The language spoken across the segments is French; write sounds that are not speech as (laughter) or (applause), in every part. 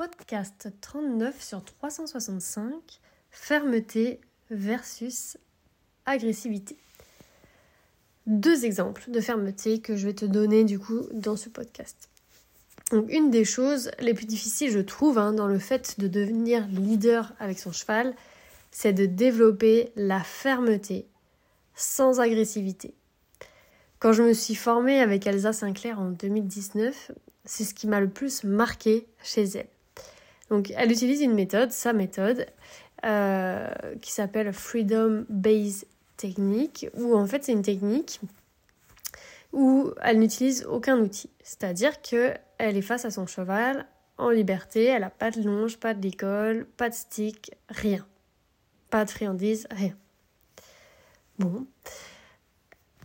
podcast 39 sur 365, fermeté versus agressivité. Deux exemples de fermeté que je vais te donner du coup dans ce podcast. Donc une des choses les plus difficiles je trouve hein, dans le fait de devenir leader avec son cheval, c'est de développer la fermeté sans agressivité. Quand je me suis formée avec Elsa Sinclair en 2019, c'est ce qui m'a le plus marqué chez elle. Donc elle utilise une méthode, sa méthode, euh, qui s'appelle Freedom Based Technique, où en fait c'est une technique où elle n'utilise aucun outil. C'est-à-dire qu'elle est face à son cheval en liberté, elle n'a pas de longe, pas de d'école, pas de stick, rien. Pas de friandises, rien. Bon.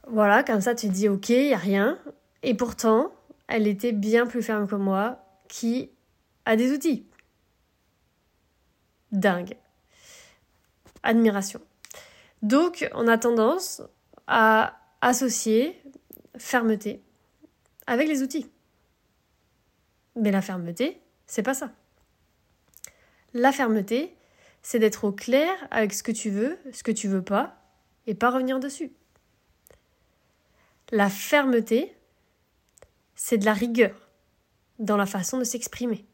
Voilà, comme ça tu dis ok, il n'y a rien. Et pourtant, elle était bien plus ferme que moi, qui a des outils. Dingue. Admiration. Donc, on a tendance à associer fermeté avec les outils. Mais la fermeté, c'est pas ça. La fermeté, c'est d'être au clair avec ce que tu veux, ce que tu veux pas, et pas revenir dessus. La fermeté, c'est de la rigueur dans la façon de s'exprimer.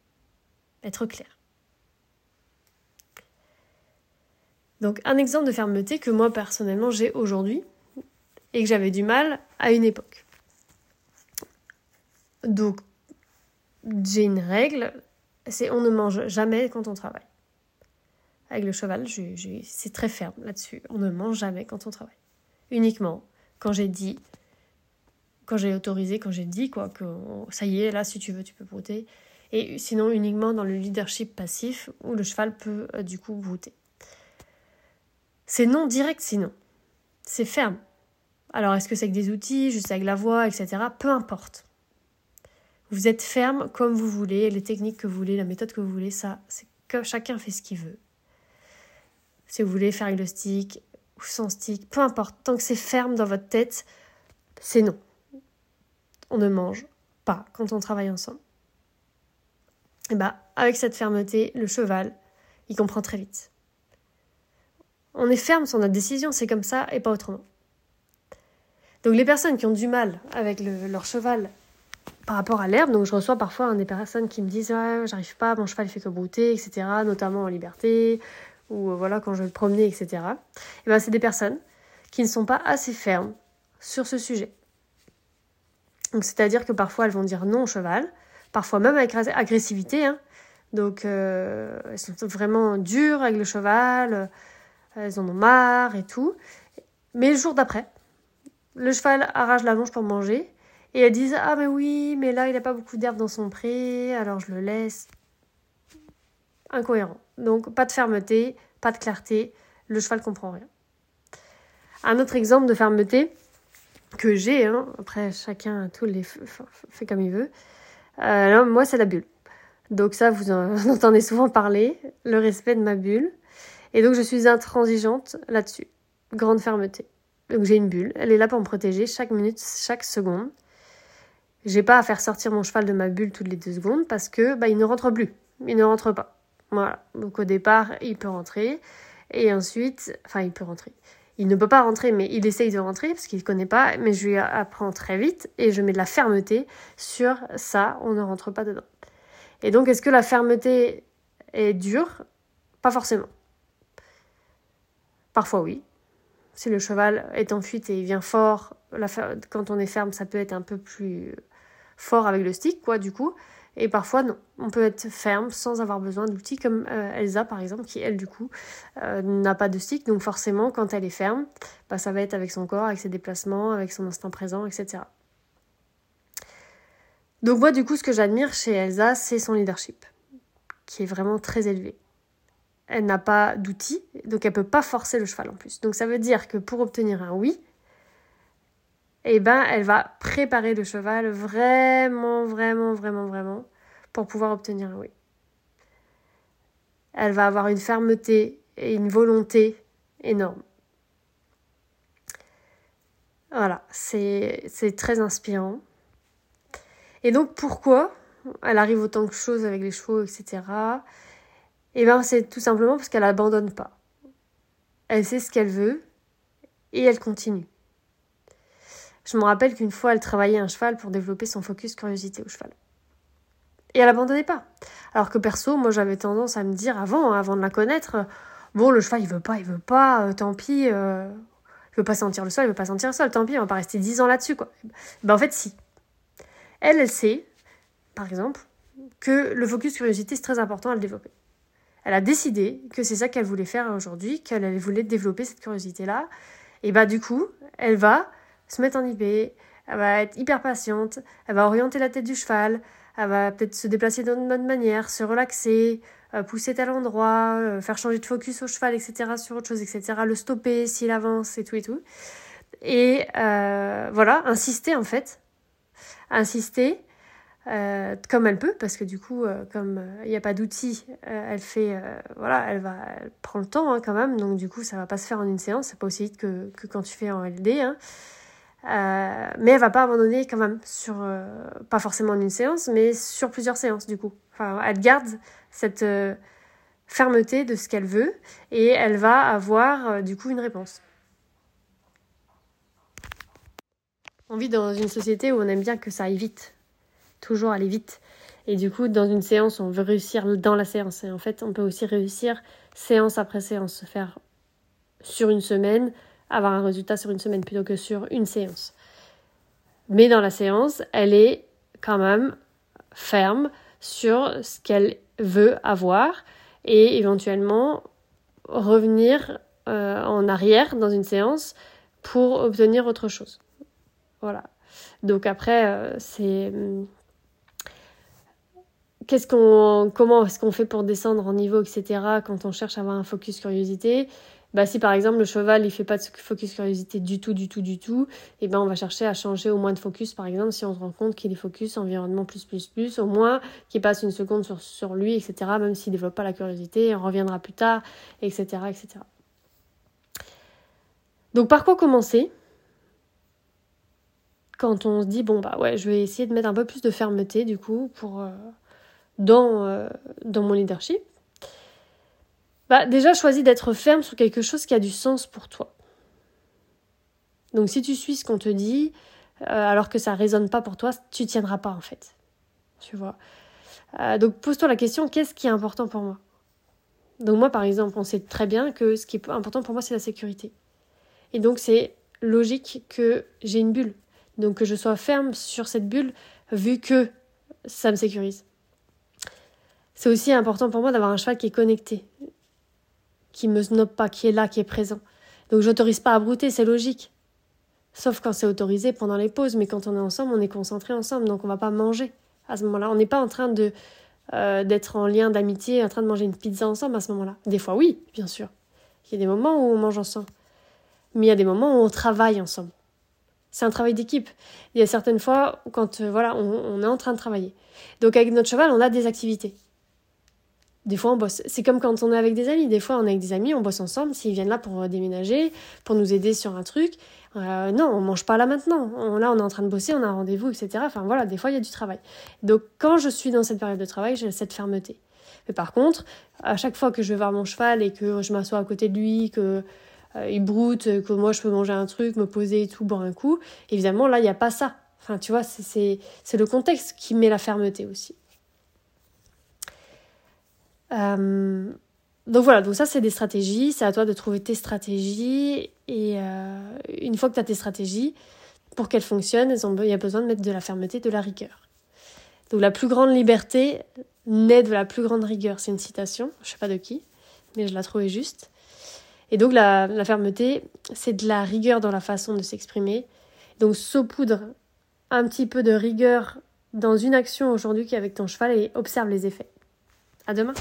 Être clair. Donc un exemple de fermeté que moi personnellement j'ai aujourd'hui et que j'avais du mal à une époque. Donc j'ai une règle, c'est on ne mange jamais quand on travaille. Avec le cheval, c'est très ferme là-dessus. On ne mange jamais quand on travaille. Uniquement quand j'ai dit quand j'ai autorisé, quand j'ai dit quoi, que ça y est, là, si tu veux, tu peux brouter. Et sinon, uniquement dans le leadership passif, où le cheval peut euh, du coup brouter. C'est non direct sinon. C'est ferme. Alors, est-ce que c'est avec des outils, juste avec la voix, etc. Peu importe. Vous êtes ferme comme vous voulez, les techniques que vous voulez, la méthode que vous voulez, ça, c'est que chacun fait ce qu'il veut. Si vous voulez faire avec le stick ou sans stick, peu importe. Tant que c'est ferme dans votre tête, c'est non on ne mange pas quand on travaille ensemble. Et bah, avec cette fermeté, le cheval, il comprend très vite. On est ferme sur notre décision, c'est comme ça et pas autrement. Donc les personnes qui ont du mal avec leur cheval par rapport à l'herbe, donc je reçois parfois des personnes qui me disent ouais, j'arrive pas, mon cheval il fait que brouter, etc., notamment en liberté, ou euh, voilà quand je vais le promener, etc. Et ben c'est des personnes qui ne sont pas assez fermes sur ce sujet. Donc c'est-à-dire que parfois elles vont dire non au cheval, parfois même avec agressivité. Hein. Donc euh, elles sont vraiment dures avec le cheval, euh, elles en ont marre et tout. Mais le jour d'après, le cheval arrache la longe pour manger et elles disent ah mais oui mais là il n'a pas beaucoup d'herbe dans son pré alors je le laisse. Incohérent. Donc pas de fermeté, pas de clarté, le cheval comprend rien. Un autre exemple de fermeté, que j'ai, hein. après chacun tous les fait comme il veut. Euh, moi c'est la bulle. Donc ça (laughs) vous en entendez souvent parler, le respect de ma bulle. Et donc je suis intransigeante là-dessus, grande fermeté. Donc j'ai une bulle, elle est là pour me protéger chaque minute, chaque seconde. J'ai pas à faire sortir mon cheval de ma bulle toutes les deux secondes parce que bah, il ne rentre plus, il ne rentre pas. Voilà. Donc au départ il peut rentrer et ensuite, enfin il peut rentrer il ne peut pas rentrer, mais il essaye de rentrer parce qu'il ne connaît pas, mais je lui apprends très vite et je mets de la fermeté sur ça, on ne rentre pas dedans. Et donc, est-ce que la fermeté est dure? Pas forcément. Parfois, oui. Si le cheval est en fuite et il vient fort, quand on est ferme, ça peut être un peu plus fort avec le stick, quoi, du coup. Et parfois, non. On peut être ferme sans avoir besoin d'outils, comme euh, Elsa, par exemple, qui, elle, du coup, euh, n'a pas de stick. Donc, forcément, quand elle est ferme, bah, ça va être avec son corps, avec ses déplacements, avec son instinct présent, etc. Donc, moi, du coup, ce que j'admire chez Elsa, c'est son leadership, qui est vraiment très élevé. Elle n'a pas d'outils, donc elle peut pas forcer le cheval en plus. Donc, ça veut dire que pour obtenir un oui, eh ben, elle va préparer le cheval vraiment, vraiment, vraiment, vraiment pour pouvoir obtenir un oui. Elle va avoir une fermeté et une volonté énorme. Voilà, c'est très inspirant. Et donc pourquoi elle arrive autant de choses avec les chevaux, etc. Et ben c'est tout simplement parce qu'elle abandonne pas. Elle sait ce qu'elle veut et elle continue. Je me rappelle qu'une fois, elle travaillait un cheval pour développer son focus curiosité au cheval. Et elle abandonnait pas. Alors que perso, moi j'avais tendance à me dire avant, avant de la connaître, bon le cheval il veut pas, il veut pas, euh, tant pis, euh, il veut pas sentir le sol, il veut pas sentir le sol, tant pis, on va pas rester dix ans là-dessus quoi. Ben en fait si. Elle, elle sait, par exemple, que le focus curiosité c'est très important à le développer. Elle a décidé que c'est ça qu'elle voulait faire aujourd'hui, qu'elle voulait développer cette curiosité-là. Et bah du coup, elle va se mettre en IP, elle va être hyper patiente, elle va orienter la tête du cheval, elle va peut-être se déplacer d'une bonne manière, se relaxer, euh, pousser tel endroit, euh, faire changer de focus au cheval, etc., sur autre chose, etc., le stopper s'il avance et tout et tout. Et euh, voilà, insister en fait, insister euh, comme elle peut, parce que du coup, euh, comme il euh, n'y a pas d'outils, elle fait, voilà, elle va, elle prend le temps hein, quand même, donc du coup, ça va pas se faire en une séance, c'est pas aussi vite que, que quand tu fais en LD, hein. mais elle va pas abandonner quand même sur, pas forcément en une séance, mais sur plusieurs séances du coup. Enfin, elle garde cette fermeté de ce qu'elle veut et elle va avoir du coup une réponse. On vit dans une société où on aime bien que ça aille vite toujours aller vite. Et du coup, dans une séance, on veut réussir dans la séance. Et en fait, on peut aussi réussir séance après séance, se faire sur une semaine, avoir un résultat sur une semaine plutôt que sur une séance. Mais dans la séance, elle est quand même ferme sur ce qu'elle veut avoir et éventuellement revenir euh, en arrière dans une séance pour obtenir autre chose. Voilà. Donc après, euh, c'est qu'est-ce qu'on, comment est-ce qu'on fait pour descendre en niveau, etc. Quand on cherche à avoir un focus curiosité, bah si par exemple le cheval il fait pas de focus curiosité du tout, du tout, du tout, et eh ben on va chercher à changer au moins de focus. Par exemple, si on se rend compte qu'il est focus environnement plus plus plus, au moins qu'il passe une seconde sur, sur lui, etc. Même s'il développe pas la curiosité, on reviendra plus tard, etc., etc. Donc par quoi commencer? Quand on se dit bon bah ouais je vais essayer de mettre un peu plus de fermeté du coup pour euh, dans, euh, dans mon leadership, bah déjà choisis d'être ferme sur quelque chose qui a du sens pour toi. Donc si tu suis ce qu'on te dit, euh, alors que ça résonne pas pour toi, tu tiendras pas en fait. Tu vois. Euh, donc pose-toi la question, qu'est-ce qui est important pour moi? Donc moi par exemple, on sait très bien que ce qui est important pour moi, c'est la sécurité. Et donc c'est logique que j'ai une bulle. Donc que je sois ferme sur cette bulle, vu que ça me sécurise. C'est aussi important pour moi d'avoir un cheval qui est connecté, qui me snobe pas, qui est là, qui est présent. Donc j'autorise pas à brouter, c'est logique. Sauf quand c'est autorisé pendant les pauses, mais quand on est ensemble, on est concentré ensemble, donc on va pas manger à ce moment-là. On n'est pas en train euh, d'être en lien d'amitié, en train de manger une pizza ensemble à ce moment-là. Des fois, oui, bien sûr. Il y a des moments où on mange ensemble, mais il y a des moments où on travaille ensemble. C'est un travail d'équipe. Il y a certaines fois quand euh, voilà, on est en train de travailler. Donc avec notre cheval, on a des activités. Des fois, on bosse. C'est comme quand on est avec des amis. Des fois, on est avec des amis, on bosse ensemble. S'ils viennent là pour euh, déménager, pour nous aider sur un truc, euh, non, on mange pas là maintenant. là, on est en train de bosser, on a un rendez-vous, etc. Enfin voilà, des fois, il y a du travail. Donc, quand je suis dans cette période de travail, j'ai cette fermeté. Mais par contre, à chaque fois que je vais voir mon cheval et que je m'assois à côté de lui, que euh, il broute, que moi je peux manger un truc, me poser et tout, boire un coup, évidemment, là, il n'y a pas ça. Enfin, tu vois, c'est le contexte qui met la fermeté aussi. Euh, donc voilà, donc ça c'est des stratégies, c'est à toi de trouver tes stratégies et euh, une fois que tu as tes stratégies, pour qu'elles fonctionnent, il y a besoin de mettre de la fermeté, de la rigueur. Donc la plus grande liberté naît de la plus grande rigueur, c'est une citation, je sais pas de qui, mais je la trouvais juste. Et donc la, la fermeté, c'est de la rigueur dans la façon de s'exprimer. Donc saupoudre un petit peu de rigueur dans une action aujourd'hui qui est avec ton cheval et observe les effets. À demain.